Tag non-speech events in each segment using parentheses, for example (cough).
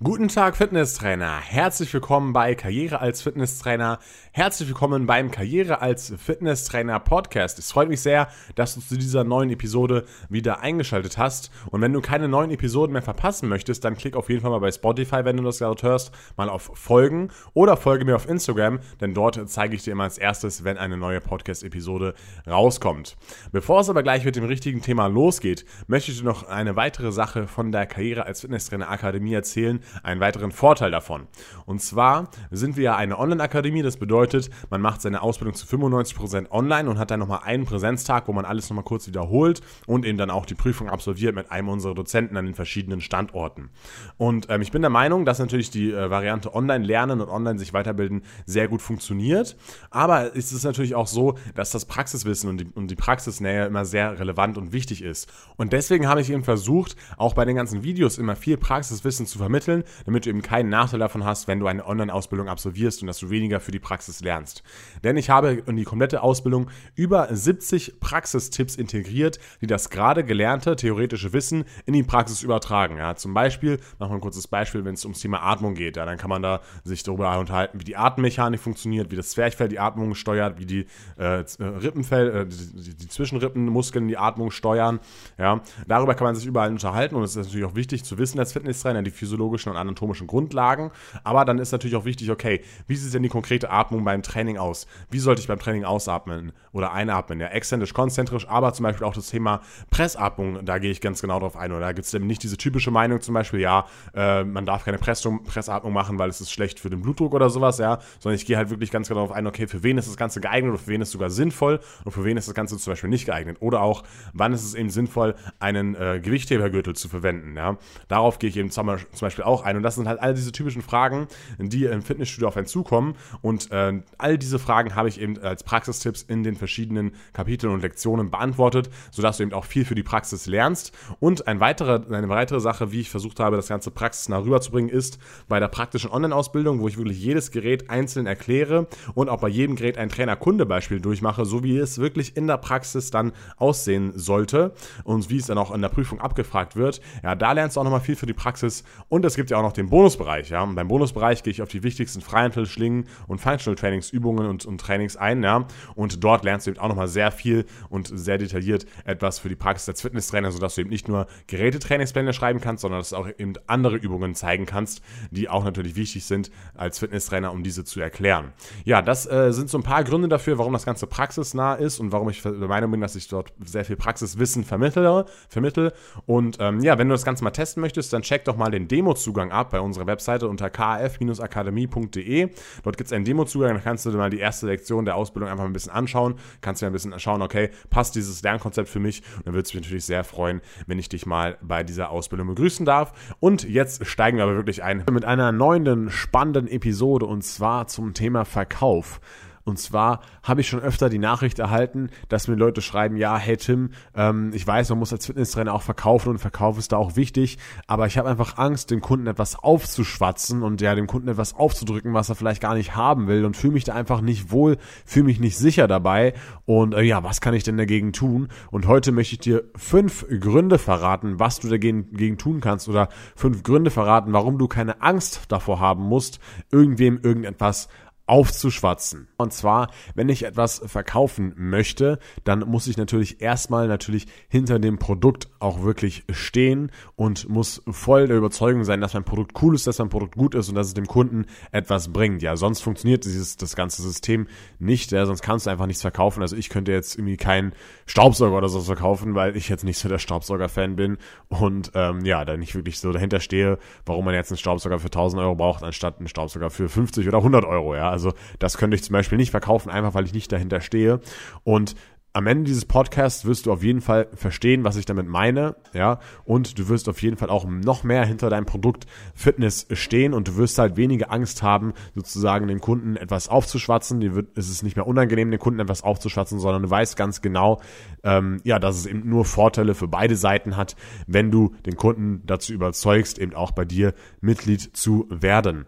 Guten Tag, Fitnesstrainer. Herzlich willkommen bei Karriere als Fitnesstrainer. Herzlich willkommen beim Karriere als Fitnesstrainer Podcast. Es freut mich sehr, dass du zu dieser neuen Episode wieder eingeschaltet hast. Und wenn du keine neuen Episoden mehr verpassen möchtest, dann klick auf jeden Fall mal bei Spotify, wenn du das gerade hörst, mal auf Folgen oder folge mir auf Instagram, denn dort zeige ich dir immer als erstes, wenn eine neue Podcast-Episode rauskommt. Bevor es aber gleich mit dem richtigen Thema losgeht, möchte ich dir noch eine weitere Sache von der Karriere als Fitnesstrainer Akademie erzählen einen weiteren Vorteil davon. Und zwar sind wir ja eine Online-Akademie, das bedeutet, man macht seine Ausbildung zu 95% online und hat dann nochmal einen Präsenztag, wo man alles nochmal kurz wiederholt und eben dann auch die Prüfung absolviert mit einem unserer Dozenten an den verschiedenen Standorten. Und ähm, ich bin der Meinung, dass natürlich die äh, Variante online lernen und online sich weiterbilden sehr gut funktioniert. Aber es ist natürlich auch so, dass das Praxiswissen und die, und die Praxisnähe immer sehr relevant und wichtig ist. Und deswegen habe ich eben versucht, auch bei den ganzen Videos immer viel Praxiswissen zu vermitteln entwickeln, damit du eben keinen Nachteil davon hast, wenn du eine Online-Ausbildung absolvierst und dass du weniger für die Praxis lernst. Denn ich habe in die komplette Ausbildung über 70 Praxistipps integriert, die das gerade gelernte theoretische Wissen in die Praxis übertragen. Ja, zum Beispiel, machen wir ein kurzes Beispiel, wenn es ums Thema Atmung geht, ja, dann kann man da sich darüber unterhalten, wie die Atemmechanik funktioniert, wie das Zwerchfell die Atmung steuert, wie die äh, Rippenfell, äh, die, die Zwischenrippenmuskeln die Atmung steuern. Ja, darüber kann man sich überall unterhalten und es ist natürlich auch wichtig zu wissen als Fitnesstrainer, die physiologischen physiologischen und anatomischen Grundlagen. Aber dann ist natürlich auch wichtig, okay, wie sieht denn die konkrete Atmung beim Training aus? Wie sollte ich beim Training ausatmen oder einatmen? Ja, exzentrisch, konzentrisch, aber zum Beispiel auch das Thema Pressatmung, da gehe ich ganz genau drauf ein. Oder da gibt es eben nicht diese typische Meinung zum Beispiel, ja, äh, man darf keine Pressung, Pressatmung machen, weil es ist schlecht für den Blutdruck oder sowas, ja, sondern ich gehe halt wirklich ganz genau darauf ein, okay, für wen ist das Ganze geeignet oder für wen ist es sogar sinnvoll und für wen ist das Ganze zum Beispiel nicht geeignet. Oder auch, wann ist es eben sinnvoll, einen äh, Gewichthebergürtel zu verwenden, ja. Darauf gehe ich eben zum Beispiel auch ein. Und das sind halt all diese typischen Fragen, die im Fitnessstudio auf einen zukommen. Und äh, all diese Fragen habe ich eben als Praxistipps in den verschiedenen Kapiteln und Lektionen beantwortet, sodass du eben auch viel für die Praxis lernst. Und ein weiterer, eine weitere Sache, wie ich versucht habe, das ganze praxisnah rüberzubringen, ist bei der praktischen Online-Ausbildung, wo ich wirklich jedes Gerät einzeln erkläre und auch bei jedem Gerät ein Trainer-Kunde-Beispiel durchmache, so wie es wirklich in der Praxis dann aussehen sollte und wie es dann auch in der Prüfung abgefragt wird. Ja, da lernst du auch nochmal viel für die Praxis und es gibt ja auch noch den Bonusbereich. Ja? Und beim Bonusbereich gehe ich auf die wichtigsten Freihandelschlingen und Functional Trainingsübungen und, und Trainings ein. Ja? Und dort lernst du eben auch nochmal sehr viel und sehr detailliert etwas für die Praxis als Fitnesstrainer, sodass du eben nicht nur Gerätetrainingspläne schreiben kannst, sondern dass du auch eben andere Übungen zeigen kannst, die auch natürlich wichtig sind als Fitnesstrainer, um diese zu erklären. Ja, das äh, sind so ein paar Gründe dafür, warum das Ganze praxisnah ist und warum ich der Meinung bin, dass ich dort sehr viel Praxiswissen vermittle. vermittle. Und ähm, ja, wenn du das Ganze mal testen möchtest, dann check doch mal den Demo-Zugang ab bei unserer Webseite unter kf-akademie.de. Dort gibt es einen Demo-Zugang, da kannst du dir mal die erste Lektion der Ausbildung einfach ein bisschen anschauen. Kannst dir ein bisschen schauen, okay, passt dieses Lernkonzept für mich? Und dann würde es mich natürlich sehr freuen, wenn ich dich mal bei dieser Ausbildung begrüßen darf. Und jetzt steigen wir aber wirklich ein mit einer neuen, spannenden Episode und zwar zum Thema Verkauf. Und zwar habe ich schon öfter die Nachricht erhalten, dass mir Leute schreiben, ja, hey Tim, ähm, ich weiß, man muss als Fitnesstrainer auch verkaufen und Verkauf ist da auch wichtig, aber ich habe einfach Angst, dem Kunden etwas aufzuschwatzen und ja, dem Kunden etwas aufzudrücken, was er vielleicht gar nicht haben will und fühle mich da einfach nicht wohl, fühle mich nicht sicher dabei und äh, ja, was kann ich denn dagegen tun? Und heute möchte ich dir fünf Gründe verraten, was du dagegen, dagegen tun kannst oder fünf Gründe verraten, warum du keine Angst davor haben musst, irgendwem irgendetwas aufzuschwatzen. Und zwar, wenn ich etwas verkaufen möchte, dann muss ich natürlich erstmal natürlich hinter dem Produkt auch wirklich stehen und muss voll der Überzeugung sein, dass mein Produkt cool ist, dass mein Produkt gut ist und dass es dem Kunden etwas bringt. Ja, sonst funktioniert dieses, das ganze System nicht, ja, sonst kannst du einfach nichts verkaufen. Also ich könnte jetzt irgendwie keinen Staubsauger oder so verkaufen, weil ich jetzt nicht so der Staubsauger-Fan bin und ähm, ja, da nicht wirklich so dahinter stehe, warum man jetzt einen Staubsauger für 1000 Euro braucht, anstatt einen Staubsauger für 50 oder 100 Euro, ja. Also das könnte ich zum Beispiel nicht verkaufen, einfach weil ich nicht dahinter stehe. Und am Ende dieses Podcasts wirst du auf jeden Fall verstehen, was ich damit meine, ja, und du wirst auf jeden Fall auch noch mehr hinter deinem Produkt Fitness stehen und du wirst halt weniger Angst haben, sozusagen den Kunden etwas aufzuschwatzen. Dir wird, es ist nicht mehr unangenehm, den Kunden etwas aufzuschwatzen, sondern du weißt ganz genau, ähm, ja, dass es eben nur Vorteile für beide Seiten hat, wenn du den Kunden dazu überzeugst, eben auch bei dir Mitglied zu werden.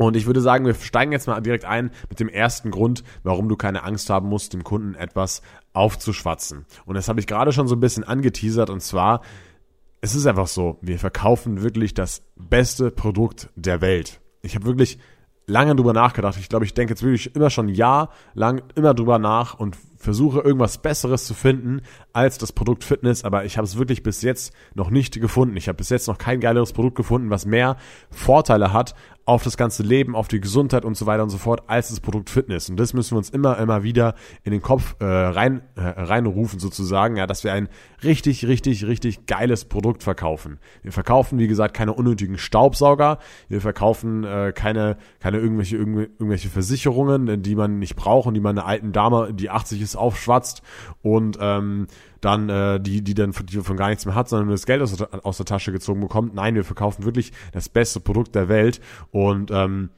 Und ich würde sagen, wir steigen jetzt mal direkt ein mit dem ersten Grund, warum du keine Angst haben musst, dem Kunden etwas aufzuschwatzen. Und das habe ich gerade schon so ein bisschen angeteasert und zwar es ist einfach so, wir verkaufen wirklich das beste Produkt der Welt. Ich habe wirklich lange drüber nachgedacht. Ich glaube, ich denke jetzt wirklich immer schon jahrelang immer drüber nach und versuche irgendwas Besseres zu finden als das Produkt Fitness, aber ich habe es wirklich bis jetzt noch nicht gefunden. Ich habe bis jetzt noch kein geileres Produkt gefunden, was mehr Vorteile hat auf das ganze Leben, auf die Gesundheit und so weiter und so fort als das Produkt Fitness. Und das müssen wir uns immer, immer wieder in den Kopf äh, rein, äh, reinrufen sozusagen, ja, dass wir ein richtig, richtig, richtig geiles Produkt verkaufen. Wir verkaufen, wie gesagt, keine unnötigen Staubsauger. Wir verkaufen äh, keine, keine irgendwelche, irgendwelche Versicherungen, die man nicht braucht und die man einer alten Dame, die 80 ist, aufschwatzt und ähm, dann äh, die, die dann die von gar nichts mehr hat, sondern das Geld aus, aus der Tasche gezogen bekommt. Nein, wir verkaufen wirklich das beste Produkt der Welt und ähm,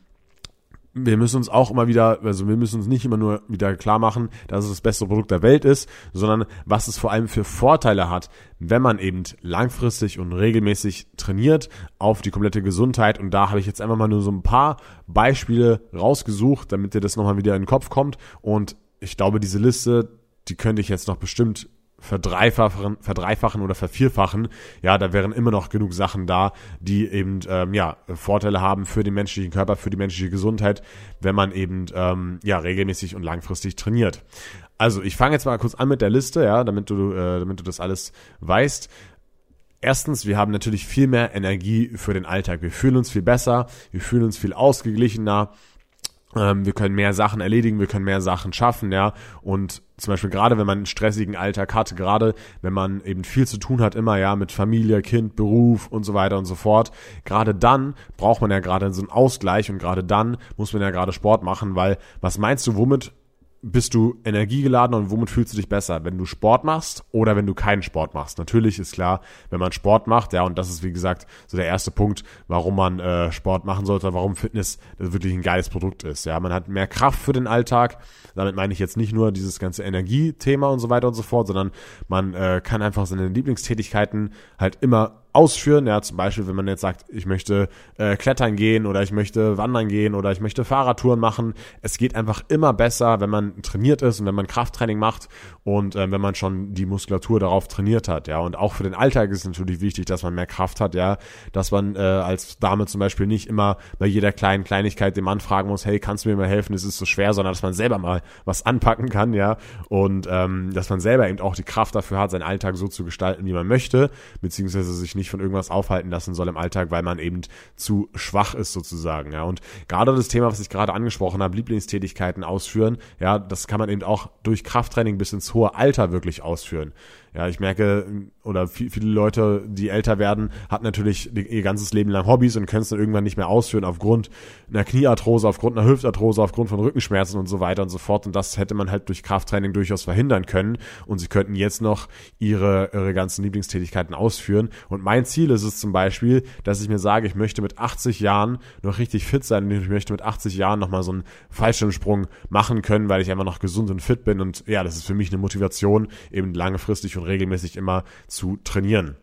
wir müssen uns auch immer wieder, also wir müssen uns nicht immer nur wieder klar machen, dass es das beste Produkt der Welt ist, sondern was es vor allem für Vorteile hat, wenn man eben langfristig und regelmäßig trainiert auf die komplette Gesundheit. Und da habe ich jetzt einfach mal nur so ein paar Beispiele rausgesucht, damit dir das nochmal wieder in den Kopf kommt. Und ich glaube, diese Liste, die könnte ich jetzt noch bestimmt verdreifachen, verdreifachen oder vervierfachen, ja, da wären immer noch genug Sachen da, die eben ähm, ja Vorteile haben für den menschlichen Körper, für die menschliche Gesundheit, wenn man eben ähm, ja regelmäßig und langfristig trainiert. Also ich fange jetzt mal kurz an mit der Liste, ja, damit du, äh, damit du das alles weißt. Erstens, wir haben natürlich viel mehr Energie für den Alltag. Wir fühlen uns viel besser, wir fühlen uns viel ausgeglichener wir können mehr Sachen erledigen, wir können mehr Sachen schaffen, ja. Und zum Beispiel gerade, wenn man einen stressigen Alltag hat, gerade wenn man eben viel zu tun hat, immer ja mit Familie, Kind, Beruf und so weiter und so fort, gerade dann braucht man ja gerade so einen Ausgleich und gerade dann muss man ja gerade Sport machen, weil was meinst du, womit bist du energiegeladen und womit fühlst du dich besser, wenn du Sport machst oder wenn du keinen Sport machst? Natürlich ist klar, wenn man Sport macht, ja, und das ist wie gesagt so der erste Punkt, warum man äh, Sport machen sollte, warum Fitness wirklich ein geiles Produkt ist. Ja, man hat mehr Kraft für den Alltag. Damit meine ich jetzt nicht nur dieses ganze Energiethema und so weiter und so fort, sondern man äh, kann einfach seine Lieblingstätigkeiten halt immer ausführen. Ja, zum Beispiel, wenn man jetzt sagt, ich möchte äh, klettern gehen oder ich möchte wandern gehen oder ich möchte Fahrradtouren machen. Es geht einfach immer besser, wenn man trainiert ist und wenn man Krafttraining macht und äh, wenn man schon die Muskulatur darauf trainiert hat. Ja, und auch für den Alltag ist natürlich wichtig, dass man mehr Kraft hat. Ja, dass man äh, als Dame zum Beispiel nicht immer bei jeder kleinen Kleinigkeit dem Mann fragen muss, hey, kannst du mir mal helfen? Es ist so schwer, sondern dass man selber mal was anpacken kann. Ja, und ähm, dass man selber eben auch die Kraft dafür hat, seinen Alltag so zu gestalten, wie man möchte, beziehungsweise sich nicht nicht von irgendwas aufhalten lassen soll im Alltag, weil man eben zu schwach ist sozusagen. Ja, und gerade das Thema, was ich gerade angesprochen habe, Lieblingstätigkeiten ausführen, ja, das kann man eben auch durch Krafttraining bis ins hohe Alter wirklich ausführen. Ja, ich merke, oder viele Leute, die älter werden, hat natürlich ihr ganzes Leben lang Hobbys und können es dann irgendwann nicht mehr ausführen aufgrund einer Kniearthrose, aufgrund einer Hüftarthrose, aufgrund von Rückenschmerzen und so weiter und so fort. Und das hätte man halt durch Krafttraining durchaus verhindern können. Und sie könnten jetzt noch ihre, ihre ganzen Lieblingstätigkeiten ausführen. Und mein Ziel ist es zum Beispiel, dass ich mir sage, ich möchte mit 80 Jahren noch richtig fit sein und ich möchte mit 80 Jahren nochmal so einen Fallschirmsprung machen können, weil ich einfach noch gesund und fit bin. Und ja, das ist für mich eine Motivation, eben langfristig und regelmäßig immer zu trainieren.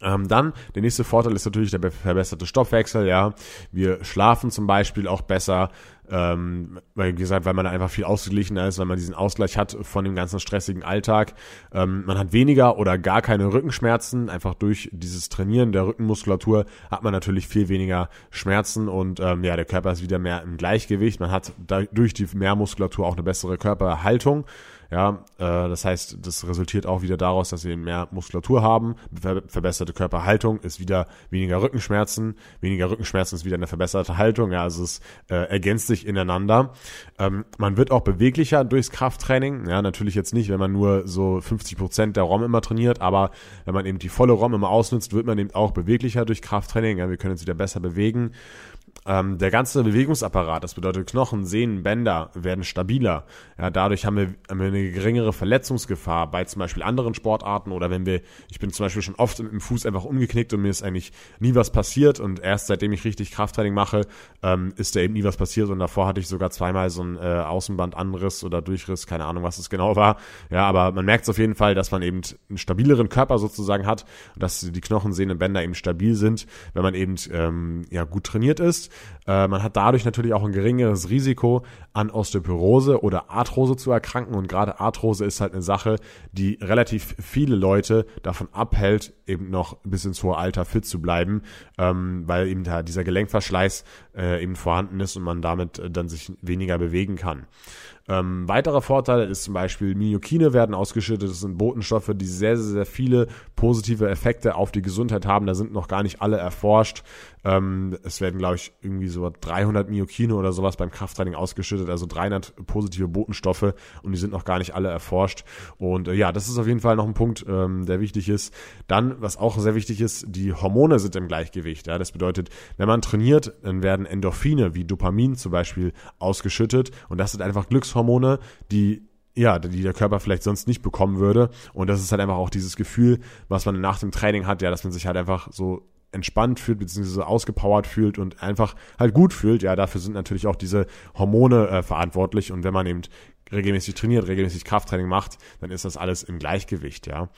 Ähm, dann, der nächste Vorteil ist natürlich der verbesserte Stoffwechsel, ja. Wir schlafen zum Beispiel auch besser, ähm, weil, wie gesagt, weil man einfach viel ausgeglichener ist, weil man diesen Ausgleich hat von dem ganzen stressigen Alltag. Ähm, man hat weniger oder gar keine Rückenschmerzen. Einfach durch dieses Trainieren der Rückenmuskulatur hat man natürlich viel weniger Schmerzen und ähm, ja, der Körper ist wieder mehr im Gleichgewicht. Man hat durch die Mehrmuskulatur auch eine bessere Körperhaltung. Ja, äh, das heißt, das resultiert auch wieder daraus, dass wir mehr Muskulatur haben. Ver verbesserte Körperhaltung ist wieder weniger Rückenschmerzen. Weniger Rückenschmerzen ist wieder eine verbesserte Haltung. Ja, also es äh, ergänzt sich ineinander. Ähm, man wird auch beweglicher durchs Krafttraining. Ja, natürlich jetzt nicht, wenn man nur so 50 Prozent der ROM immer trainiert, aber wenn man eben die volle ROM immer ausnutzt, wird man eben auch beweglicher durch Krafttraining. Ja, wir können uns wieder besser bewegen. Ähm, der ganze Bewegungsapparat, das bedeutet Knochen, Sehnen, Bänder werden stabiler. Ja, dadurch haben wir, haben wir eine geringere Verletzungsgefahr bei zum Beispiel anderen Sportarten oder wenn wir, ich bin zum Beispiel schon oft mit dem Fuß einfach umgeknickt und mir ist eigentlich nie was passiert und erst seitdem ich richtig Krafttraining mache, ähm, ist da eben nie was passiert und davor hatte ich sogar zweimal so ein äh, Außenbandanriss oder Durchriss, keine Ahnung, was es genau war. Ja, aber man merkt es auf jeden Fall, dass man eben einen stabileren Körper sozusagen hat und dass die Knochen, Sehnen, Bänder eben stabil sind, wenn man eben ähm, ja gut trainiert ist. Äh, man hat dadurch natürlich auch ein geringeres Risiko, an Osteoporose oder Arthrose zu erkranken. Und gerade Arthrose ist halt eine Sache, die relativ viele Leute davon abhält, eben noch bis ins hohe Alter fit zu bleiben, ähm, weil eben da dieser Gelenkverschleiß äh, eben vorhanden ist und man damit äh, dann sich weniger bewegen kann. Ähm, weiterer Vorteil ist zum Beispiel Myokine werden ausgeschüttet. Das sind Botenstoffe, die sehr, sehr, sehr viele positive Effekte auf die Gesundheit haben. Da sind noch gar nicht alle erforscht. Ähm, es werden, glaube ich, irgendwie so 300 Myokine oder sowas beim Krafttraining ausgeschüttet, also 300 positive Botenstoffe und die sind noch gar nicht alle erforscht. Und äh, ja, das ist auf jeden Fall noch ein Punkt, ähm, der wichtig ist. Dann, was auch sehr wichtig ist, die Hormone sind im Gleichgewicht. Ja, das bedeutet, wenn man trainiert, dann werden Endorphine wie Dopamin zum Beispiel ausgeschüttet und das sind einfach Glückshormone, die ja, die der Körper vielleicht sonst nicht bekommen würde. Und das ist halt einfach auch dieses Gefühl, was man nach dem Training hat, ja, dass man sich halt einfach so entspannt fühlt, beziehungsweise ausgepowert fühlt und einfach halt gut fühlt. Ja, dafür sind natürlich auch diese Hormone äh, verantwortlich. Und wenn man eben regelmäßig trainiert, regelmäßig Krafttraining macht, dann ist das alles im Gleichgewicht, ja.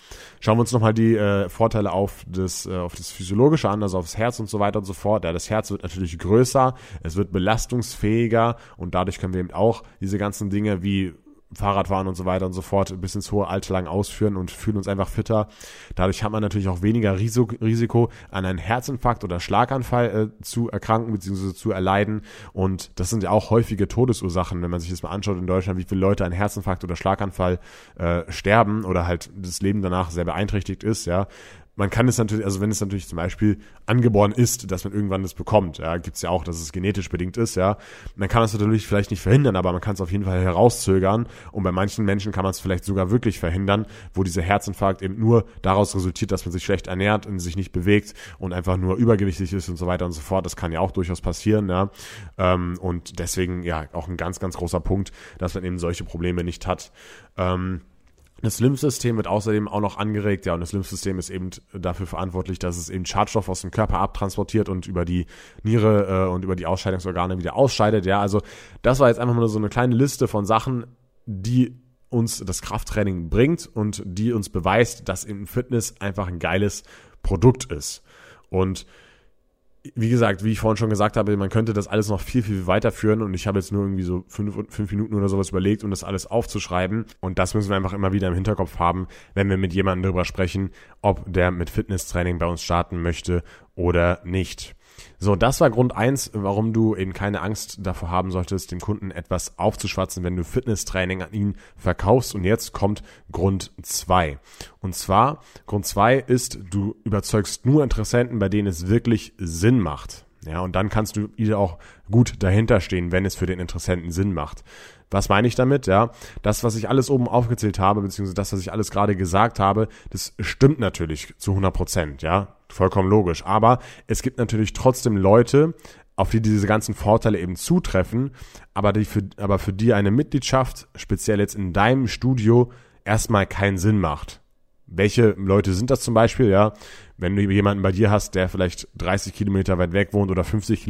Schauen wir uns nochmal die äh, Vorteile auf das, äh, auf das Physiologische an, also aufs Herz und so weiter und so fort. Ja, das Herz wird natürlich größer, es wird belastungsfähiger und dadurch können wir eben auch diese ganzen Dinge wie Fahrradfahren und so weiter und so fort bis ins hohe Alter lang ausführen und fühlen uns einfach fitter. Dadurch hat man natürlich auch weniger Risiko, an einen Herzinfarkt oder Schlaganfall äh, zu erkranken bzw. zu erleiden. Und das sind ja auch häufige Todesursachen, wenn man sich das mal anschaut in Deutschland, wie viele Leute an Herzinfarkt oder Schlaganfall äh, sterben oder halt das Leben danach sehr beeinträchtigt ist, ja man kann es natürlich, also wenn es natürlich zum Beispiel angeboren ist, dass man irgendwann das bekommt, ja, gibt es ja auch, dass es genetisch bedingt ist, ja, dann kann man es natürlich vielleicht nicht verhindern, aber man kann es auf jeden Fall herauszögern und bei manchen Menschen kann man es vielleicht sogar wirklich verhindern, wo dieser Herzinfarkt eben nur daraus resultiert, dass man sich schlecht ernährt und sich nicht bewegt und einfach nur übergewichtig ist und so weiter und so fort. Das kann ja auch durchaus passieren, ja, ähm, und deswegen ja auch ein ganz, ganz großer Punkt, dass man eben solche Probleme nicht hat. Ähm, das Lymphsystem wird außerdem auch noch angeregt, ja, und das Lymphsystem ist eben dafür verantwortlich, dass es eben Schadstoff aus dem Körper abtransportiert und über die Niere äh, und über die Ausscheidungsorgane wieder ausscheidet, ja. Also das war jetzt einfach mal so eine kleine Liste von Sachen, die uns das Krafttraining bringt und die uns beweist, dass eben Fitness einfach ein geiles Produkt ist. Und wie gesagt, wie ich vorhin schon gesagt habe, man könnte das alles noch viel, viel weiterführen und ich habe jetzt nur irgendwie so fünf, fünf Minuten oder sowas überlegt, um das alles aufzuschreiben und das müssen wir einfach immer wieder im Hinterkopf haben, wenn wir mit jemandem darüber sprechen, ob der mit Fitnesstraining bei uns starten möchte oder nicht. So, das war Grund eins, warum du eben keine Angst davor haben solltest, dem Kunden etwas aufzuschwatzen, wenn du Fitnesstraining an ihn verkaufst. Und jetzt kommt Grund zwei. Und zwar, Grund zwei ist, du überzeugst nur Interessenten, bei denen es wirklich Sinn macht. Ja, und dann kannst du auch gut dahinter stehen, wenn es für den Interessenten Sinn macht. Was meine ich damit? Ja, das, was ich alles oben aufgezählt habe, beziehungsweise das, was ich alles gerade gesagt habe, das stimmt natürlich zu 100 Prozent. Ja, vollkommen logisch. Aber es gibt natürlich trotzdem Leute, auf die diese ganzen Vorteile eben zutreffen, aber, die für, aber für die eine Mitgliedschaft, speziell jetzt in deinem Studio, erstmal keinen Sinn macht. Welche Leute sind das zum Beispiel? Ja, wenn du jemanden bei dir hast, der vielleicht 30 Kilometer weit weg wohnt oder 50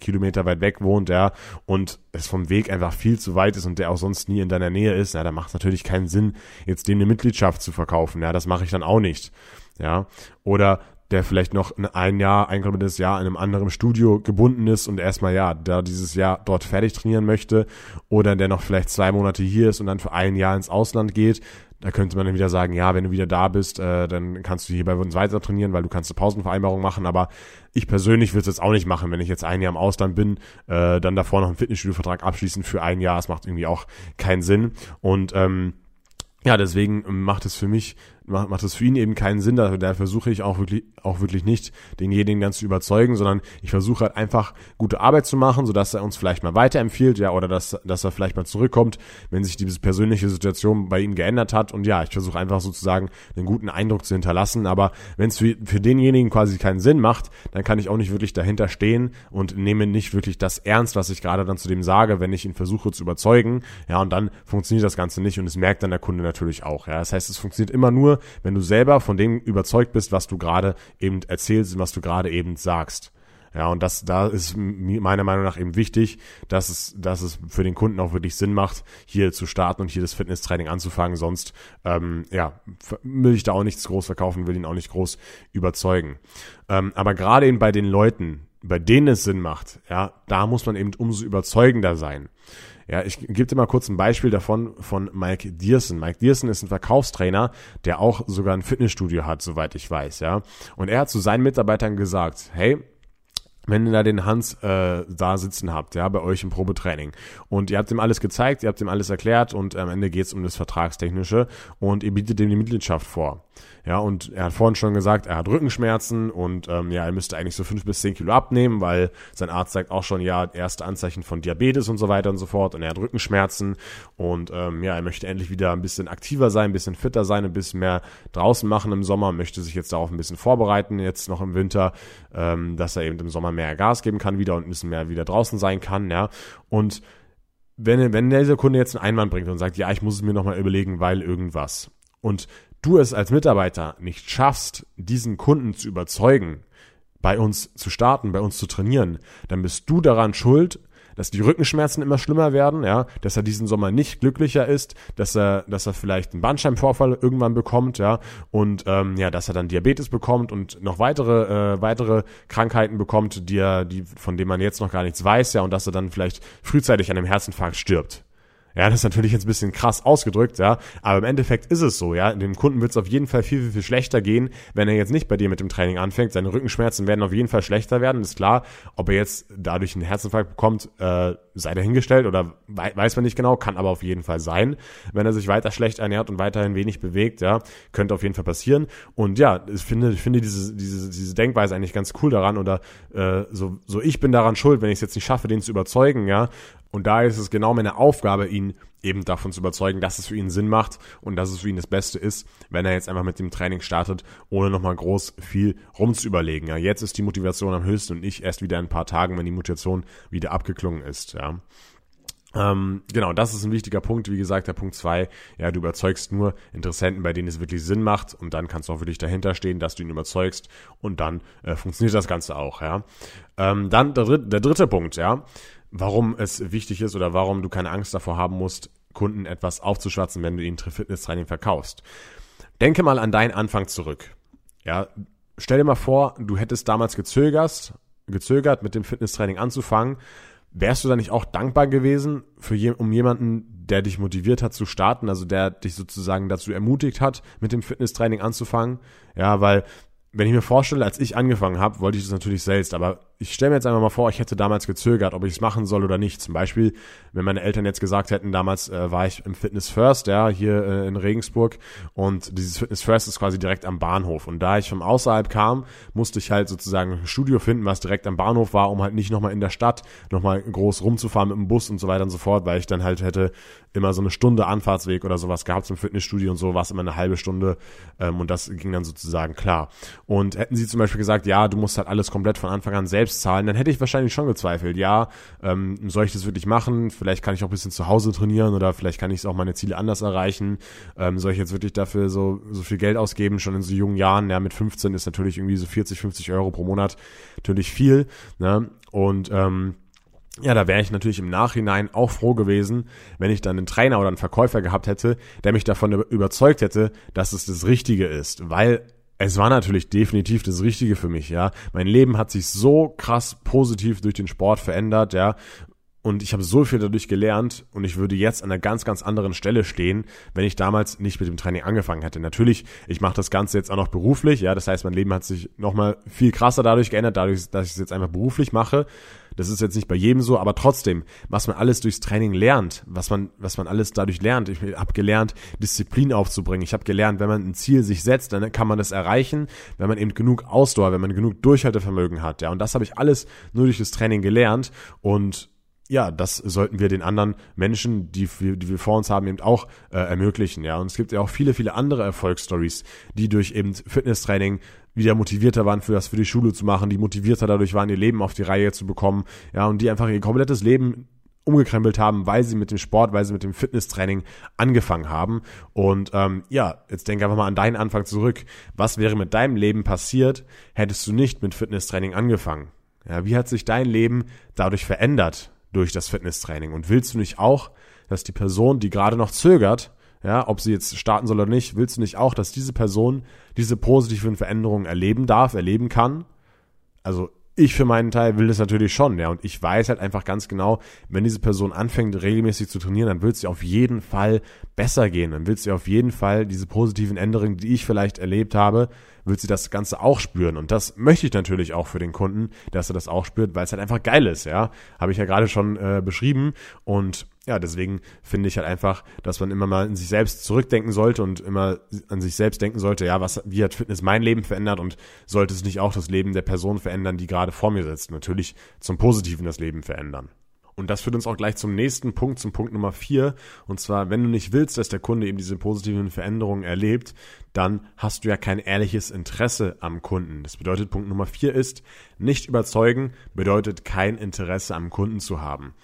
Kilometer weit weg wohnt, ja, und es vom Weg einfach viel zu weit ist und der auch sonst nie in deiner Nähe ist, ja, dann macht es natürlich keinen Sinn, jetzt dem eine Mitgliedschaft zu verkaufen. Ja, das mache ich dann auch nicht. Ja, oder der vielleicht noch ein Jahr, ein komplettes Jahr in einem anderen Studio gebunden ist und erstmal ja, da dieses Jahr dort fertig trainieren möchte oder der noch vielleicht zwei Monate hier ist und dann für ein Jahr ins Ausland geht, da könnte man dann wieder sagen, ja, wenn du wieder da bist, äh, dann kannst du hier bei uns weiter trainieren, weil du kannst eine Pausenvereinbarung machen. Aber ich persönlich würde es jetzt auch nicht machen, wenn ich jetzt ein Jahr im Ausland bin, äh, dann davor noch einen Fitnessstudio-Vertrag abschließen für ein Jahr. Es macht irgendwie auch keinen Sinn. Und ähm, ja, deswegen macht es für mich macht, macht es für ihn eben keinen Sinn. Da, da versuche ich auch wirklich, auch wirklich nicht, denjenigen ganz zu überzeugen, sondern ich versuche halt einfach gute Arbeit zu machen, sodass er uns vielleicht mal weiterempfiehlt, ja, oder dass, dass er vielleicht mal zurückkommt, wenn sich diese persönliche Situation bei ihm geändert hat. Und ja, ich versuche einfach sozusagen einen guten Eindruck zu hinterlassen. Aber wenn es für, für denjenigen quasi keinen Sinn macht, dann kann ich auch nicht wirklich dahinter stehen und nehme nicht wirklich das ernst, was ich gerade dann zu dem sage, wenn ich ihn versuche zu überzeugen. Ja, und dann funktioniert das Ganze nicht und es merkt dann der Kunde natürlich auch. Ja, das heißt, es funktioniert immer nur, wenn du selber von dem überzeugt bist, was du gerade eben erzählst und was du gerade eben sagst. Ja, und das, da ist meiner Meinung nach eben wichtig, dass es, dass es für den Kunden auch wirklich Sinn macht, hier zu starten und hier das Fitnesstraining anzufangen. Sonst, ähm, ja, will ich da auch nichts groß verkaufen, will ihn auch nicht groß überzeugen. Ähm, aber gerade eben bei den Leuten, bei denen es Sinn macht, ja, da muss man eben umso überzeugender sein. Ja, ich gebe dir mal kurz ein Beispiel davon von Mike Dierson. Mike Dierson ist ein Verkaufstrainer, der auch sogar ein Fitnessstudio hat, soweit ich weiß, ja. Und er hat zu seinen Mitarbeitern gesagt, hey, wenn ihr da den Hans äh, da sitzen habt, ja, bei euch im Probetraining. Und ihr habt ihm alles gezeigt, ihr habt ihm alles erklärt und am Ende geht's um das Vertragstechnische und ihr bietet ihm die Mitgliedschaft vor. Ja, und er hat vorhin schon gesagt, er hat Rückenschmerzen und ähm, ja, er müsste eigentlich so fünf bis zehn Kilo abnehmen, weil sein Arzt sagt auch schon, ja, erste Anzeichen von Diabetes und so weiter und so fort. Und er hat Rückenschmerzen und ähm, ja, er möchte endlich wieder ein bisschen aktiver sein, ein bisschen fitter sein, ein bisschen mehr draußen machen im Sommer, möchte sich jetzt darauf ein bisschen vorbereiten, jetzt noch im Winter, ähm, dass er eben im Sommer mehr Gas geben kann wieder und ein bisschen mehr wieder draußen sein kann, ja. Und wenn, wenn dieser Kunde jetzt einen Einwand bringt und sagt, ja, ich muss es mir nochmal überlegen, weil irgendwas. Und du es als Mitarbeiter nicht schaffst, diesen Kunden zu überzeugen, bei uns zu starten, bei uns zu trainieren, dann bist du daran schuld, dass die Rückenschmerzen immer schlimmer werden, ja, dass er diesen Sommer nicht glücklicher ist, dass er, dass er vielleicht einen Bandscheibenvorfall irgendwann bekommt, ja, und ähm, ja, dass er dann Diabetes bekommt und noch weitere äh, weitere Krankheiten bekommt, die er, die von denen man jetzt noch gar nichts weiß, ja, und dass er dann vielleicht frühzeitig an einem Herzinfarkt stirbt. Ja, das ist natürlich jetzt ein bisschen krass ausgedrückt, ja, aber im Endeffekt ist es so, ja. Dem Kunden wird es auf jeden Fall viel, viel, viel schlechter gehen, wenn er jetzt nicht bei dir mit dem Training anfängt. Seine Rückenschmerzen werden auf jeden Fall schlechter werden, ist klar. Ob er jetzt dadurch einen Herzinfarkt bekommt, äh, sei dahingestellt oder weiß man nicht genau, kann aber auf jeden Fall sein. Wenn er sich weiter schlecht ernährt und weiterhin wenig bewegt, ja, könnte auf jeden Fall passieren. Und ja, ich finde, ich finde diese, diese, diese Denkweise eigentlich ganz cool daran oder äh, so, so ich bin daran schuld, wenn ich es jetzt nicht schaffe, den zu überzeugen, ja. Und da ist es genau meine Aufgabe, ihn eben davon zu überzeugen, dass es für ihn Sinn macht und dass es für ihn das Beste ist, wenn er jetzt einfach mit dem Training startet, ohne nochmal groß viel rumzuüberlegen. Ja, jetzt ist die Motivation am höchsten und nicht erst wieder in ein paar Tagen, wenn die Motivation wieder abgeklungen ist. Ja. Ähm, genau, das ist ein wichtiger Punkt. Wie gesagt, der Punkt zwei, ja, du überzeugst nur Interessenten, bei denen es wirklich Sinn macht und dann kannst du auch wirklich dahinter stehen, dass du ihn überzeugst und dann äh, funktioniert das Ganze auch, ja. Ähm, dann der, der dritte Punkt, ja warum es wichtig ist oder warum du keine Angst davor haben musst, Kunden etwas aufzuschwatzen, wenn du ihnen Fitness-Training verkaufst. Denke mal an deinen Anfang zurück. Ja, stell dir mal vor, du hättest damals gezögert, gezögert mit dem Fitnesstraining anzufangen. Wärst du da nicht auch dankbar gewesen für je, um jemanden, der dich motiviert hat zu starten, also der dich sozusagen dazu ermutigt hat, mit dem Fitnesstraining anzufangen? Ja, weil wenn ich mir vorstelle, als ich angefangen habe, wollte ich das natürlich selbst, aber ich stelle mir jetzt einfach mal vor, ich hätte damals gezögert, ob ich es machen soll oder nicht. Zum Beispiel, wenn meine Eltern jetzt gesagt hätten, damals äh, war ich im Fitness First, ja, hier äh, in Regensburg und dieses Fitness First ist quasi direkt am Bahnhof. Und da ich von außerhalb kam, musste ich halt sozusagen ein Studio finden, was direkt am Bahnhof war, um halt nicht nochmal in der Stadt nochmal groß rumzufahren mit dem Bus und so weiter und so fort, weil ich dann halt hätte immer so eine Stunde Anfahrtsweg oder sowas gehabt zum Fitnessstudio und so war es immer eine halbe Stunde ähm, und das ging dann sozusagen klar. Und hätten sie zum Beispiel gesagt, ja, du musst halt alles komplett von Anfang an selbst zahlen, dann hätte ich wahrscheinlich schon gezweifelt. Ja, ähm, soll ich das wirklich machen? Vielleicht kann ich auch ein bisschen zu Hause trainieren oder vielleicht kann ich auch meine Ziele anders erreichen. Ähm, soll ich jetzt wirklich dafür so, so viel Geld ausgeben, schon in so jungen Jahren? Ja, mit 15 ist natürlich irgendwie so 40, 50 Euro pro Monat natürlich viel. Ne? Und ähm, ja, da wäre ich natürlich im Nachhinein auch froh gewesen, wenn ich dann einen Trainer oder einen Verkäufer gehabt hätte, der mich davon überzeugt hätte, dass es das Richtige ist, weil es war natürlich definitiv das Richtige für mich, ja. Mein Leben hat sich so krass positiv durch den Sport verändert, ja. Und ich habe so viel dadurch gelernt und ich würde jetzt an einer ganz, ganz anderen Stelle stehen, wenn ich damals nicht mit dem Training angefangen hätte. Natürlich, ich mache das Ganze jetzt auch noch beruflich, ja, das heißt, mein Leben hat sich nochmal viel krasser dadurch geändert, dadurch, dass ich es jetzt einfach beruflich mache. Das ist jetzt nicht bei jedem so, aber trotzdem, was man alles durchs Training lernt, was man, was man alles dadurch lernt. Ich habe gelernt, Disziplin aufzubringen. Ich habe gelernt, wenn man ein Ziel sich setzt, dann kann man das erreichen, wenn man eben genug Ausdauer, wenn man genug Durchhaltevermögen hat. Ja, und das habe ich alles nur durch das Training gelernt und ja, das sollten wir den anderen Menschen, die, die wir vor uns haben, eben auch äh, ermöglichen. Ja, und es gibt ja auch viele, viele andere Erfolgsstories, die durch eben Fitnesstraining wieder motivierter waren für das für die Schule zu machen, die motivierter dadurch waren, ihr Leben auf die Reihe zu bekommen, ja, und die einfach ihr komplettes Leben umgekrempelt haben, weil sie mit dem Sport, weil sie mit dem Fitnesstraining angefangen haben. Und ähm, ja, jetzt denke einfach mal an deinen Anfang zurück. Was wäre mit deinem Leben passiert, hättest du nicht mit Fitnesstraining angefangen? Ja, wie hat sich dein Leben dadurch verändert? Durch das Fitnesstraining. Und willst du nicht auch, dass die Person, die gerade noch zögert, ja, ob sie jetzt starten soll oder nicht, willst du nicht auch, dass diese Person diese positiven Veränderungen erleben darf, erleben kann? Also ich für meinen Teil will das natürlich schon, ja. Und ich weiß halt einfach ganz genau, wenn diese Person anfängt, regelmäßig zu trainieren, dann wird sie auf jeden Fall besser gehen. Dann wird sie auf jeden Fall diese positiven Änderungen, die ich vielleicht erlebt habe, wird sie das Ganze auch spüren. Und das möchte ich natürlich auch für den Kunden, dass er das auch spürt, weil es halt einfach geil ist, ja. Habe ich ja gerade schon äh, beschrieben. Und ja, deswegen finde ich halt einfach, dass man immer mal in sich selbst zurückdenken sollte und immer an sich selbst denken sollte, ja, was, wie hat Fitness mein Leben verändert und sollte es nicht auch das Leben der Person verändern, die gerade vor mir sitzt. Natürlich zum Positiven das Leben verändern. Und das führt uns auch gleich zum nächsten Punkt, zum Punkt Nummer vier. Und zwar, wenn du nicht willst, dass der Kunde eben diese positiven Veränderungen erlebt, dann hast du ja kein ehrliches Interesse am Kunden. Das bedeutet, Punkt Nummer vier ist, nicht überzeugen bedeutet kein Interesse am Kunden zu haben.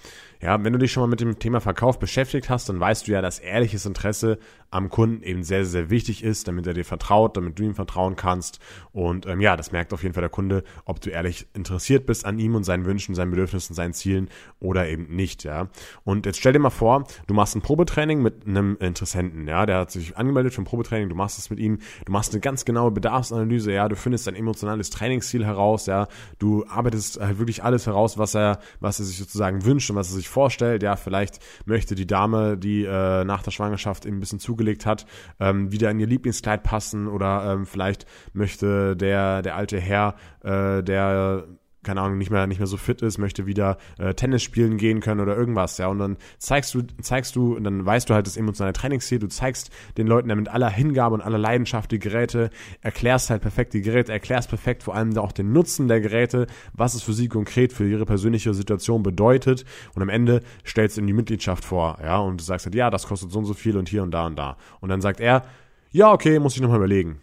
Ja, wenn du dich schon mal mit dem Thema Verkauf beschäftigt hast, dann weißt du ja, dass ehrliches Interesse am Kunden eben sehr, sehr wichtig ist, damit er dir vertraut, damit du ihm vertrauen kannst. Und ähm, ja, das merkt auf jeden Fall der Kunde, ob du ehrlich interessiert bist an ihm und seinen Wünschen, seinen Bedürfnissen, seinen Zielen oder eben nicht. Ja. Und jetzt stell dir mal vor, du machst ein Probetraining mit einem Interessenten. Ja, der hat sich angemeldet für ein Probetraining. Du machst es mit ihm. Du machst eine ganz genaue Bedarfsanalyse. Ja, du findest dein emotionales Trainingsziel heraus. Ja, du arbeitest halt wirklich alles heraus, was er, was er sich sozusagen wünscht und was er sich vorstellt. Ja, vielleicht möchte die Dame, die äh, nach der Schwangerschaft eben ein bisschen zugelegt hat, ähm, wieder in ihr Lieblingskleid passen oder ähm, vielleicht möchte der, der alte Herr, äh, der keine Ahnung, nicht mehr, nicht mehr so fit ist, möchte wieder äh, Tennis spielen gehen können oder irgendwas, ja. Und dann zeigst du, zeigst du, und dann weißt du halt das emotionale Trainingsziel, du zeigst den Leuten dann mit aller Hingabe und aller Leidenschaft die Geräte, erklärst halt perfekt die Geräte, erklärst perfekt vor allem auch den Nutzen der Geräte, was es für sie konkret für ihre persönliche Situation bedeutet. Und am Ende stellst du ihm die Mitgliedschaft vor, ja, und du sagst halt, ja, das kostet so und so viel und hier und da und da. Und dann sagt er, ja, okay, muss ich nochmal überlegen.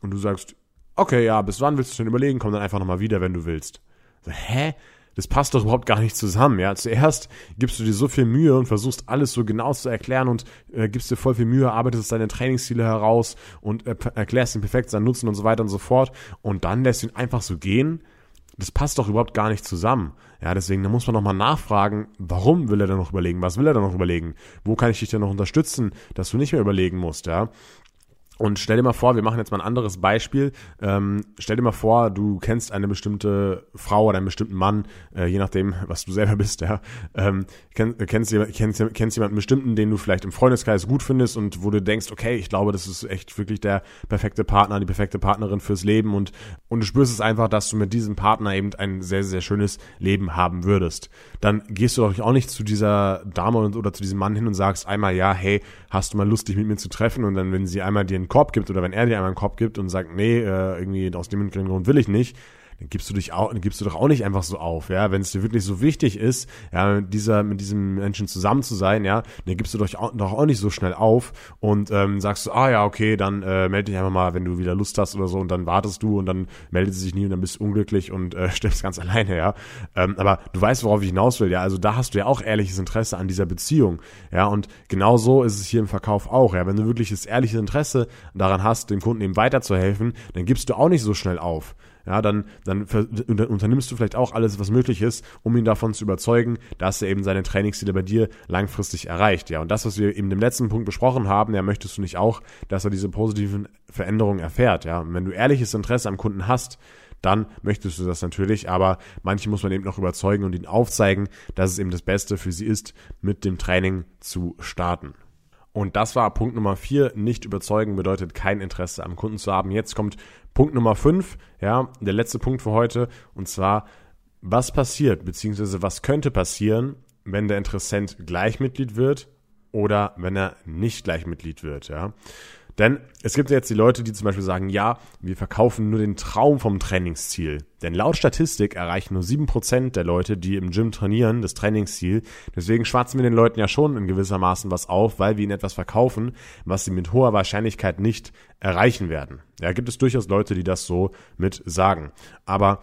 Und du sagst, okay, ja, bis wann willst du denn überlegen? Komm dann einfach nochmal wieder, wenn du willst. Hä? Das passt doch überhaupt gar nicht zusammen, ja. Zuerst gibst du dir so viel Mühe und versuchst alles so genau zu erklären und äh, gibst dir voll viel Mühe, arbeitest deine Trainingsziele heraus und äh, erklärst ihm perfekt seinen Nutzen und so weiter und so fort. Und dann lässt du ihn einfach so gehen. Das passt doch überhaupt gar nicht zusammen. Ja, deswegen, da muss man nochmal nachfragen, warum will er denn noch überlegen? Was will er denn noch überlegen? Wo kann ich dich denn noch unterstützen, dass du nicht mehr überlegen musst, ja? Und stell dir mal vor, wir machen jetzt mal ein anderes Beispiel. Ähm, stell dir mal vor, du kennst eine bestimmte Frau oder einen bestimmten Mann, äh, je nachdem, was du selber (laughs) bist, ja. Ähm, kenn, kennst, kennst, kennst jemanden bestimmten, den du vielleicht im Freundeskreis gut findest und wo du denkst, okay, ich glaube, das ist echt wirklich der perfekte Partner, die perfekte Partnerin fürs Leben und, und du spürst es einfach, dass du mit diesem Partner eben ein sehr, sehr schönes Leben haben würdest. Dann gehst du doch auch nicht zu dieser Dame oder zu diesem Mann hin und sagst einmal, ja, hey, hast du mal Lust, dich mit mir zu treffen? Und dann, wenn sie einmal dir einen Korb gibt oder wenn er dir einmal einen Korb gibt und sagt, nee, äh, irgendwie aus dem Grund will ich nicht, dann gibst du dich auch, dann gibst du doch auch nicht einfach so auf, ja. Wenn es dir wirklich so wichtig ist, ja, mit dieser, mit diesem Menschen zusammen zu sein, ja, dann gibst du doch auch, doch auch nicht so schnell auf und ähm, sagst du, ah ja, okay, dann äh, melde dich einfach mal, wenn du wieder Lust hast oder so und dann wartest du und dann meldet sie sich nie und dann bist du unglücklich und äh, (laughs) stimmst ganz alleine, ja. Ähm, aber du weißt, worauf ich hinaus will, ja. Also da hast du ja auch ehrliches Interesse an dieser Beziehung, ja. Und genau so ist es hier im Verkauf auch, ja. Wenn du wirklich das ehrliche Interesse daran hast, dem Kunden eben weiterzuhelfen, dann gibst du auch nicht so schnell auf ja, dann, dann unternimmst du vielleicht auch alles, was möglich ist, um ihn davon zu überzeugen, dass er eben seine Trainingsziele bei dir langfristig erreicht. Ja, und das, was wir eben im letzten Punkt besprochen haben, ja, möchtest du nicht auch, dass er diese positiven Veränderungen erfährt. Ja, und wenn du ehrliches Interesse am Kunden hast, dann möchtest du das natürlich, aber manche muss man eben noch überzeugen und ihnen aufzeigen, dass es eben das Beste für sie ist, mit dem Training zu starten. Und das war Punkt Nummer vier. Nicht überzeugen bedeutet kein Interesse am Kunden zu haben. Jetzt kommt Punkt Nummer fünf, ja, der letzte Punkt für heute. Und zwar, was passiert, beziehungsweise was könnte passieren, wenn der Interessent Gleichmitglied wird oder wenn er nicht Gleichmitglied wird, ja. Denn es gibt jetzt die Leute, die zum Beispiel sagen, ja, wir verkaufen nur den Traum vom Trainingsziel. Denn laut Statistik erreichen nur sieben Prozent der Leute, die im Gym trainieren, das Trainingsziel. Deswegen schwatzen wir den Leuten ja schon in gewissermaßen was auf, weil wir ihnen etwas verkaufen, was sie mit hoher Wahrscheinlichkeit nicht erreichen werden. Ja, gibt es durchaus Leute, die das so mit sagen. Aber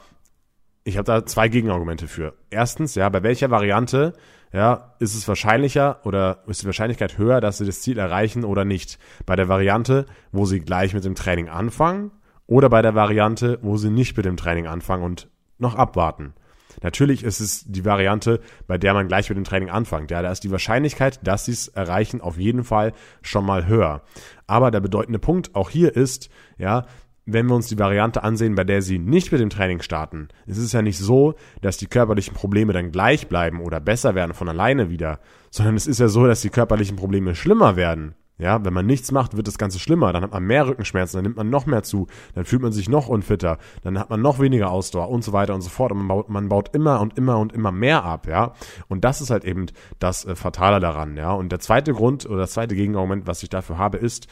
ich habe da zwei Gegenargumente für. Erstens, ja, bei welcher Variante ja, ist es wahrscheinlicher oder ist die Wahrscheinlichkeit höher, dass sie das Ziel erreichen oder nicht? Bei der Variante, wo sie gleich mit dem Training anfangen oder bei der Variante, wo sie nicht mit dem Training anfangen und noch abwarten? Natürlich ist es die Variante, bei der man gleich mit dem Training anfängt. Ja, da ist die Wahrscheinlichkeit, dass sie es erreichen, auf jeden Fall schon mal höher. Aber der bedeutende Punkt auch hier ist, ja, wenn wir uns die Variante ansehen, bei der sie nicht mit dem Training starten, es ist ja nicht so, dass die körperlichen Probleme dann gleich bleiben oder besser werden von alleine wieder, sondern es ist ja so, dass die körperlichen Probleme schlimmer werden. Ja, wenn man nichts macht, wird das Ganze schlimmer. Dann hat man mehr Rückenschmerzen, dann nimmt man noch mehr zu, dann fühlt man sich noch unfitter, dann hat man noch weniger Ausdauer und so weiter und so fort. Und man baut, man baut immer und immer und immer mehr ab, ja. Und das ist halt eben das äh, Fatale daran, ja. Und der zweite Grund oder das zweite Gegenargument, was ich dafür habe, ist,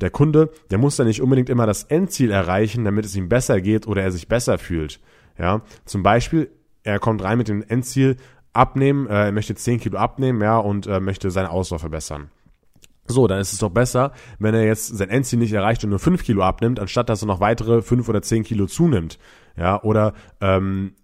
der Kunde, der muss ja nicht unbedingt immer das Endziel erreichen, damit es ihm besser geht oder er sich besser fühlt. Ja, zum Beispiel, er kommt rein mit dem Endziel abnehmen, äh, er möchte 10 Kilo abnehmen, ja, und äh, möchte seine Ausdauer verbessern. So, dann ist es doch besser, wenn er jetzt sein Endziel nicht erreicht und nur 5 Kilo abnimmt, anstatt dass er noch weitere 5 oder 10 Kilo zunimmt. Ja, oder ähm,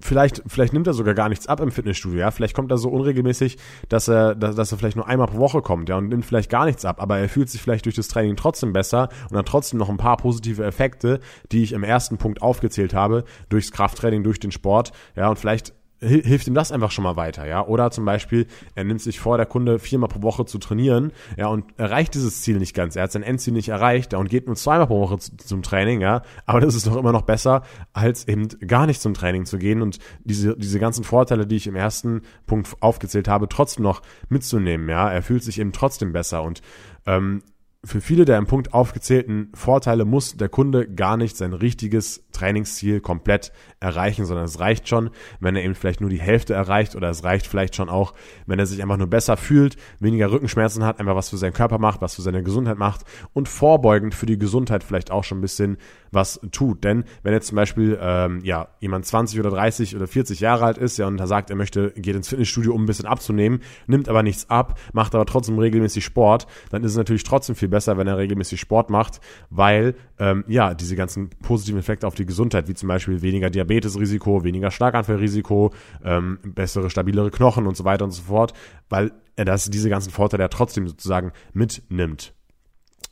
vielleicht, vielleicht nimmt er sogar gar nichts ab im Fitnessstudio, ja. Vielleicht kommt er so unregelmäßig, dass er, dass, dass er vielleicht nur einmal pro Woche kommt, ja, und nimmt vielleicht gar nichts ab, aber er fühlt sich vielleicht durch das Training trotzdem besser und hat trotzdem noch ein paar positive Effekte, die ich im ersten Punkt aufgezählt habe, durchs Krafttraining, durch den Sport, ja, und vielleicht hilft ihm das einfach schon mal weiter, ja. Oder zum Beispiel, er nimmt sich vor, der Kunde viermal pro Woche zu trainieren, ja, und erreicht dieses Ziel nicht ganz. Er hat sein Endziel nicht erreicht ja, und geht nur zweimal pro Woche zum Training, ja. Aber das ist doch immer noch besser, als eben gar nicht zum Training zu gehen und diese, diese ganzen Vorteile, die ich im ersten Punkt aufgezählt habe, trotzdem noch mitzunehmen, ja. Er fühlt sich eben trotzdem besser und ähm, für viele der im Punkt aufgezählten Vorteile muss der Kunde gar nicht sein richtiges Trainingsziel komplett erreichen, sondern es reicht schon, wenn er eben vielleicht nur die Hälfte erreicht oder es reicht vielleicht schon auch, wenn er sich einfach nur besser fühlt, weniger Rückenschmerzen hat, einfach was für seinen Körper macht, was für seine Gesundheit macht und vorbeugend für die Gesundheit vielleicht auch schon ein bisschen was tut. Denn wenn jetzt zum Beispiel ähm, ja jemand 20 oder 30 oder 40 Jahre alt ist, ja und er sagt, er möchte geht ins Fitnessstudio, um ein bisschen abzunehmen, nimmt aber nichts ab, macht aber trotzdem regelmäßig Sport, dann ist es natürlich trotzdem viel besser, wenn er regelmäßig Sport macht, weil ähm, ja diese ganzen positiven Effekte auf die Gesundheit, wie zum Beispiel weniger Diabetesrisiko, weniger Schlaganfallrisiko, ähm, bessere, stabilere Knochen und so weiter und so fort, weil er das diese ganzen Vorteile ja trotzdem sozusagen mitnimmt.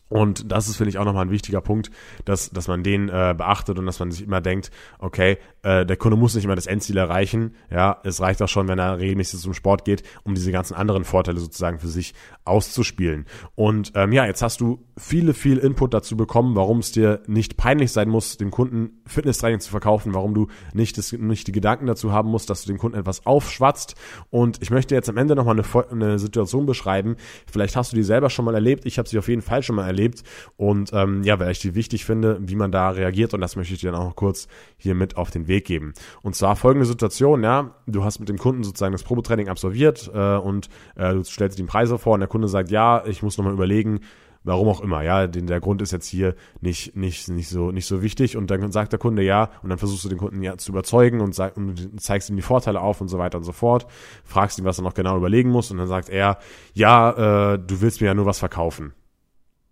Und das ist, finde ich, auch nochmal ein wichtiger Punkt, dass, dass man den äh, beachtet und dass man sich immer denkt, okay, äh, der Kunde muss nicht immer das Endziel erreichen. Ja, es reicht auch schon, wenn er regelmäßig zum Sport geht, um diese ganzen anderen Vorteile sozusagen für sich auszuspielen. Und ähm, ja, jetzt hast du viele, viel Input dazu bekommen, warum es dir nicht peinlich sein muss, dem Kunden Fitnesstraining zu verkaufen, warum du nicht, das, nicht die Gedanken dazu haben musst, dass du dem Kunden etwas aufschwatzt. Und ich möchte jetzt am Ende nochmal eine, eine Situation beschreiben. Vielleicht hast du die selber schon mal erlebt. Ich habe sie auf jeden Fall schon mal erlebt erlebt. Und ähm, ja, weil ich die wichtig finde, wie man da reagiert. Und das möchte ich dir dann auch kurz hier mit auf den Weg geben. Und zwar folgende Situation, ja, du hast mit dem Kunden sozusagen das Probetraining absolviert äh, und äh, du stellst ihm Preise vor. Und der Kunde sagt, ja, ich muss nochmal überlegen, warum auch immer, ja, den, der Grund ist jetzt hier nicht, nicht, nicht so, nicht so wichtig. Und dann sagt der Kunde ja. Und dann versuchst du den Kunden ja zu überzeugen und, sag, und zeigst ihm die Vorteile auf und so weiter und so fort, fragst ihn, was er noch genau überlegen muss. Und dann sagt er, ja, äh, du willst mir ja nur was verkaufen.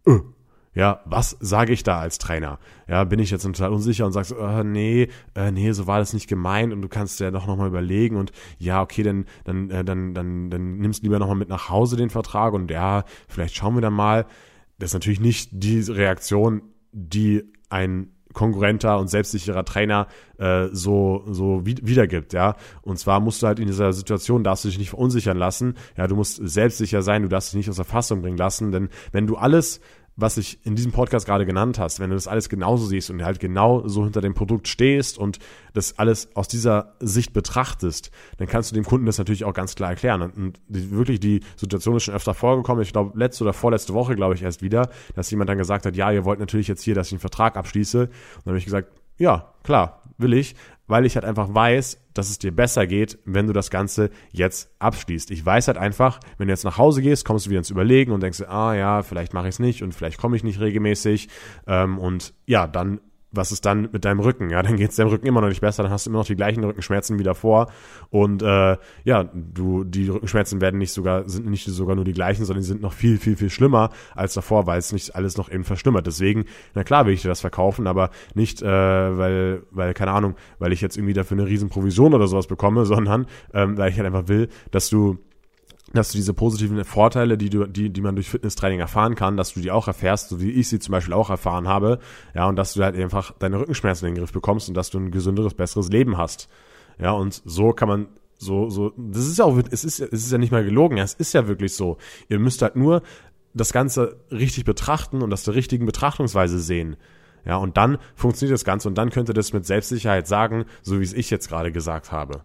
Äh, ja, was sage ich da als Trainer? Ja, bin ich jetzt total unsicher und sagst, äh, nee, äh, nee, so war das nicht gemeint und du kannst ja doch nochmal überlegen und ja, okay, dann, dann, äh, dann, dann, dann nimmst du lieber nochmal mit nach Hause den Vertrag und ja, vielleicht schauen wir dann mal. Das ist natürlich nicht die Reaktion, die ein konkurrenter und selbstsicherer Trainer äh, so so wiedergibt, ja. Und zwar musst du halt in dieser Situation darfst du dich nicht verunsichern lassen, ja. Du musst selbstsicher sein, du darfst dich nicht aus der Fassung bringen lassen, denn wenn du alles was ich in diesem Podcast gerade genannt hast, wenn du das alles genauso siehst und halt genau so hinter dem Produkt stehst und das alles aus dieser Sicht betrachtest, dann kannst du dem Kunden das natürlich auch ganz klar erklären. Und, wirklich die Situation ist schon öfter vorgekommen. Ich glaube, letzte oder vorletzte Woche, glaube ich, erst wieder, dass jemand dann gesagt hat, ja, ihr wollt natürlich jetzt hier, dass ich einen Vertrag abschließe. Und dann habe ich gesagt, ja, klar, will ich, weil ich halt einfach weiß, dass es dir besser geht, wenn du das Ganze jetzt abschließt. Ich weiß halt einfach, wenn du jetzt nach Hause gehst, kommst du wieder ins Überlegen und denkst, ah ja, vielleicht mache ich es nicht und vielleicht komme ich nicht regelmäßig. Ähm, und ja, dann was ist dann mit deinem Rücken? Ja, dann geht es deinem Rücken immer noch nicht besser, dann hast du immer noch die gleichen Rückenschmerzen wie davor. Und äh, ja, du, die Rückenschmerzen werden nicht sogar, sind nicht sogar nur die gleichen, sondern die sind noch viel, viel, viel schlimmer als davor, weil es nicht alles noch eben verschlimmert. Deswegen, na klar will ich dir das verkaufen, aber nicht, äh, weil, weil, keine Ahnung, weil ich jetzt irgendwie dafür eine riesen Provision oder sowas bekomme, (laughs) sondern ähm, weil ich halt einfach will, dass du dass du diese positiven Vorteile, die du, die, die man durch Fitnesstraining erfahren kann, dass du die auch erfährst, so wie ich sie zum Beispiel auch erfahren habe, ja, und dass du halt einfach deine Rückenschmerzen in den Griff bekommst und dass du ein gesünderes, besseres Leben hast. Ja, und so kann man so, so, das ist ja auch, es ist, es ist ja nicht mal gelogen, es ist ja wirklich so. Ihr müsst halt nur das Ganze richtig betrachten und das der richtigen Betrachtungsweise sehen. Ja, und dann funktioniert das Ganze und dann könnt ihr das mit Selbstsicherheit sagen, so wie es ich jetzt gerade gesagt habe.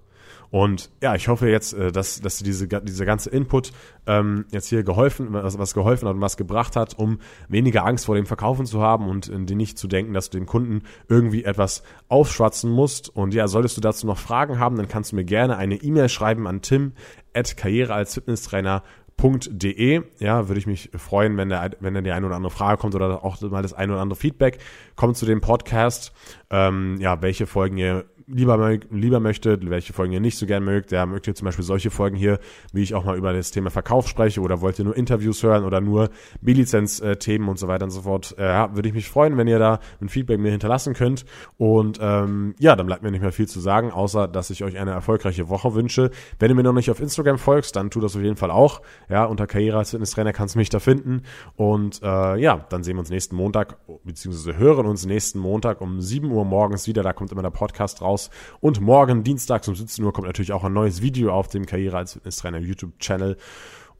Und ja, ich hoffe jetzt, äh, dass, dass diese, dieser ganze Input ähm, jetzt hier geholfen, was, was geholfen hat und was gebracht hat, um weniger Angst vor dem Verkaufen zu haben und in die nicht zu denken, dass du dem Kunden irgendwie etwas aufschwatzen musst. Und ja, solltest du dazu noch Fragen haben, dann kannst du mir gerne eine E-Mail schreiben an tim at karriere als Fitnesstrainer De. Ja, würde ich mich freuen, wenn der, wenn da die eine oder andere Frage kommt oder auch mal das eine oder andere Feedback kommt zu dem Podcast. Ähm, ja, welche Folgen ihr lieber, lieber möchtet, welche Folgen ihr nicht so gern mögt. Ja, mögt ihr zum Beispiel solche Folgen hier, wie ich auch mal über das Thema Verkauf spreche oder wollt ihr nur Interviews hören oder nur B-Lizenz-Themen und so weiter und so fort. Äh, ja, würde ich mich freuen, wenn ihr da ein Feedback mir hinterlassen könnt. Und ähm, ja, dann bleibt mir nicht mehr viel zu sagen, außer dass ich euch eine erfolgreiche Woche wünsche. Wenn du mir noch nicht auf Instagram folgst, dann tu das auf jeden Fall auch. Ja, unter Karriere als Fitnesstrainer kannst du mich da finden. Und äh, ja, dann sehen wir uns nächsten Montag, beziehungsweise hören uns nächsten Montag um 7 Uhr morgens wieder. Da kommt immer der Podcast raus raus. Und morgen, Dienstags um 17 Uhr, kommt natürlich auch ein neues Video auf dem Karriere als Fitnesstrainer YouTube-Channel.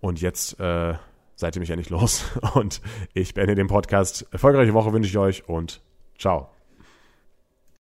Und jetzt äh, seid ihr mich nicht los. (laughs) Und ich beende den Podcast. Erfolgreiche Woche wünsche ich euch und ciao.